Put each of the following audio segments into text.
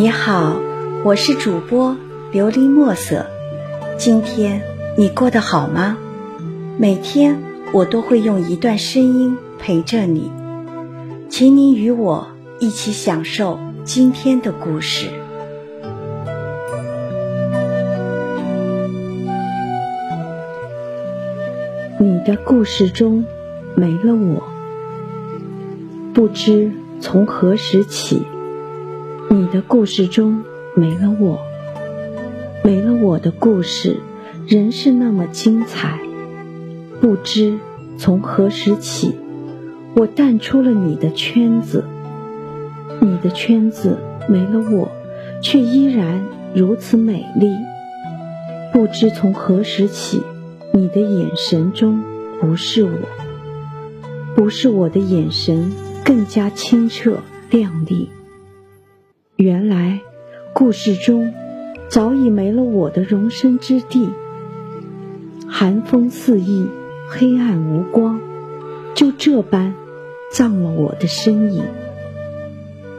你好，我是主播琉璃墨色。今天你过得好吗？每天我都会用一段声音陪着你，请你与我一起享受今天的故事。你的故事中没了我，不知从何时起。你的故事中没了我，没了我的故事，仍是那么精彩。不知从何时起，我淡出了你的圈子。你的圈子没了我，却依然如此美丽。不知从何时起，你的眼神中不是我，不是我的眼神更加清澈亮丽。原来，故事中早已没了我的容身之地。寒风肆意，黑暗无光，就这般葬了我的身影。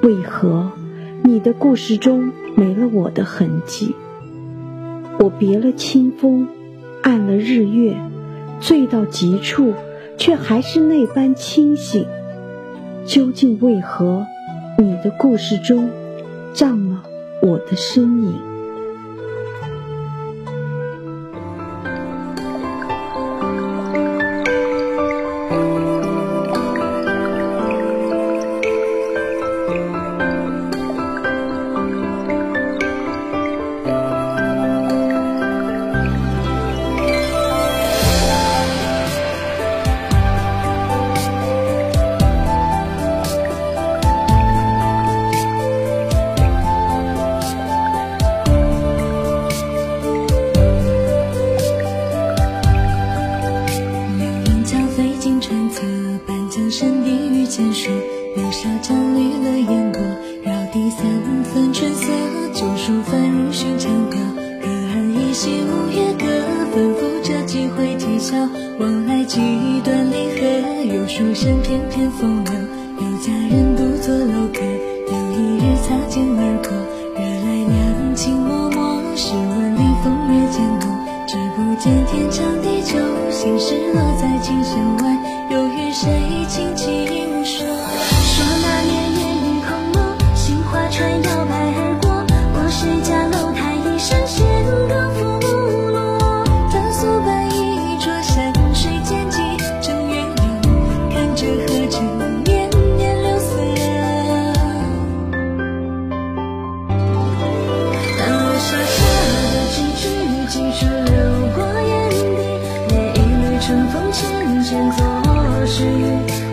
为何你的故事中没了我的痕迹？我别了清风，暗了日月，醉到极处，却还是那般清醒。究竟为何你的故事中？葬了我的身影。遇见说，柳梢沾绿了烟波，绕堤三分春色，旧书翻入寻常客，隔岸依稀吴越歌，反复这几回啼笑，往来。几段离合，有书生翩翩风流，有佳人独坐楼阁，有一日擦肩而过，惹来。两情脉脉。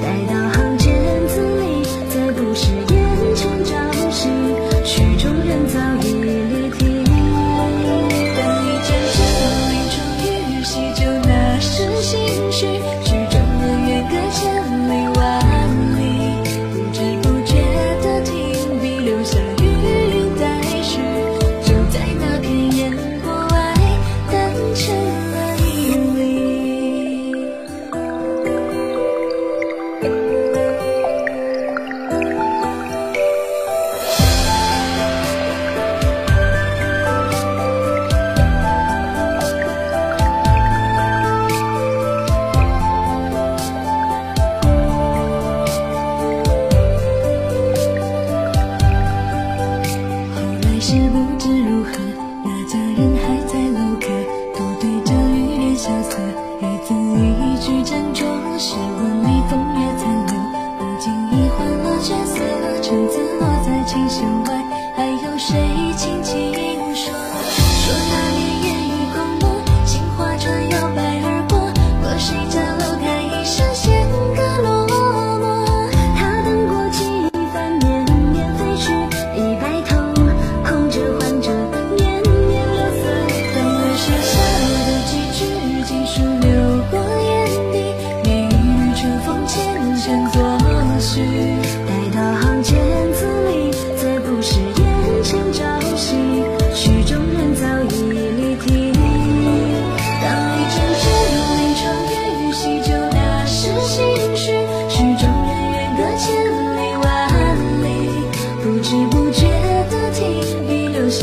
待到秋色一字一句斟酌诗文里风月残留。不经意换了角色陈词落在琴弦外还有谁轻轻说？说那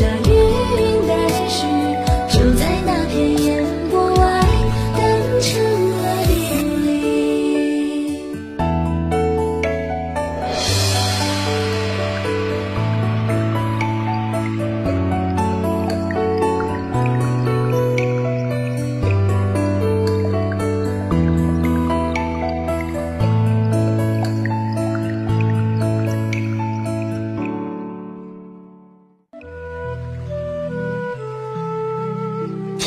Jalil.